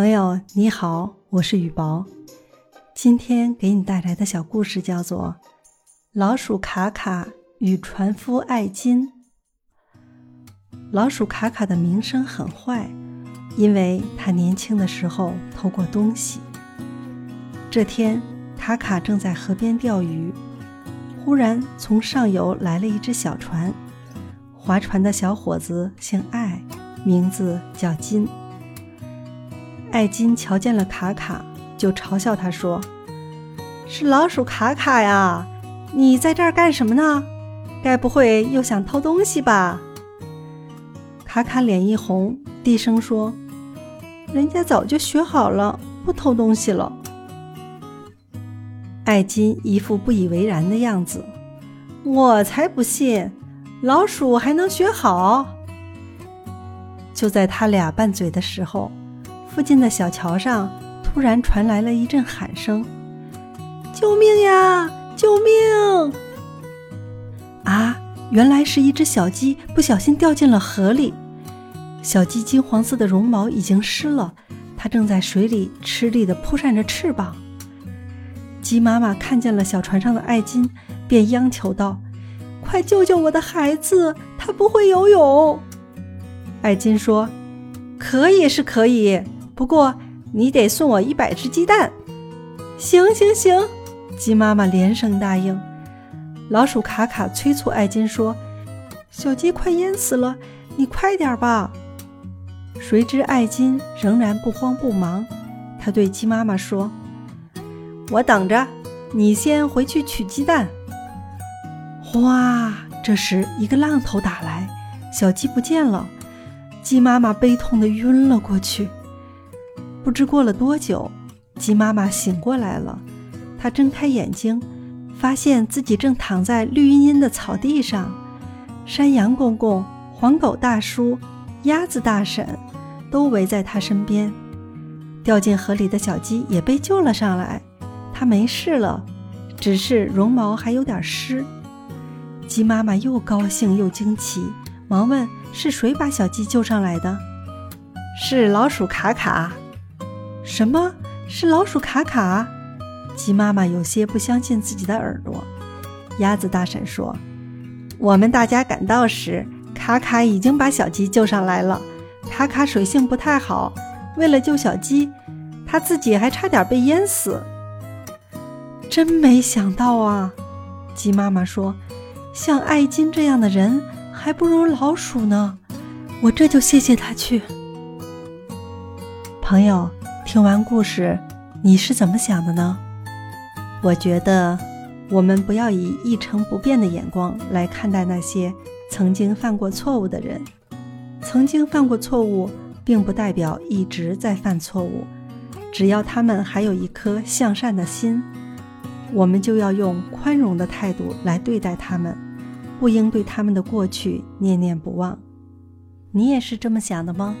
朋友你好，我是雨薄。今天给你带来的小故事叫做《老鼠卡卡与船夫艾金》。老鼠卡卡的名声很坏，因为他年轻的时候偷过东西。这天，卡卡正在河边钓鱼，忽然从上游来了一只小船，划船的小伙子姓艾，名字叫金。艾金瞧见了卡卡，就嘲笑他说：“是老鼠卡卡呀，你在这儿干什么呢？该不会又想偷东西吧？”卡卡脸一红，低声说：“人家早就学好了，不偷东西了。”艾金一副不以为然的样子：“我才不信，老鼠还能学好！”就在他俩拌嘴的时候。附近的小桥上突然传来了一阵喊声：“救命呀！救命！”啊，原来是一只小鸡不小心掉进了河里。小鸡金黄色的绒毛已经湿了，它正在水里吃力地扑扇着翅膀。鸡妈妈看见了小船上的艾金，便央求道：“快救救我的孩子，他不会游泳。”艾金说：“可以是可以。”不过你得送我一百只鸡蛋。行行行，鸡妈妈连声答应。老鼠卡卡催促艾金说：“小鸡快淹死了，你快点吧。”谁知艾金仍然不慌不忙，他对鸡妈妈说：“我等着，你先回去取鸡蛋。”哗！这时一个浪头打来，小鸡不见了，鸡妈妈悲痛的晕了过去。不知过了多久，鸡妈妈醒过来了。她睁开眼睛，发现自己正躺在绿茵茵的草地上。山羊公公、黄狗大叔、鸭子大婶都围在她身边。掉进河里的小鸡也被救了上来，它没事了，只是绒毛还有点湿。鸡妈妈又高兴又惊奇，忙问：“是谁把小鸡救上来的？”“是老鼠卡卡。”什么是老鼠卡卡？鸡妈妈有些不相信自己的耳朵。鸭子大婶说：“我们大家赶到时，卡卡已经把小鸡救上来了。卡卡水性不太好，为了救小鸡，他自己还差点被淹死。真没想到啊！”鸡妈妈说：“像艾金这样的人，还不如老鼠呢。我这就谢谢他去。”朋友。听完故事，你是怎么想的呢？我觉得，我们不要以一成不变的眼光来看待那些曾经犯过错误的人。曾经犯过错误，并不代表一直在犯错误。只要他们还有一颗向善的心，我们就要用宽容的态度来对待他们，不应对他们的过去念念不忘。你也是这么想的吗？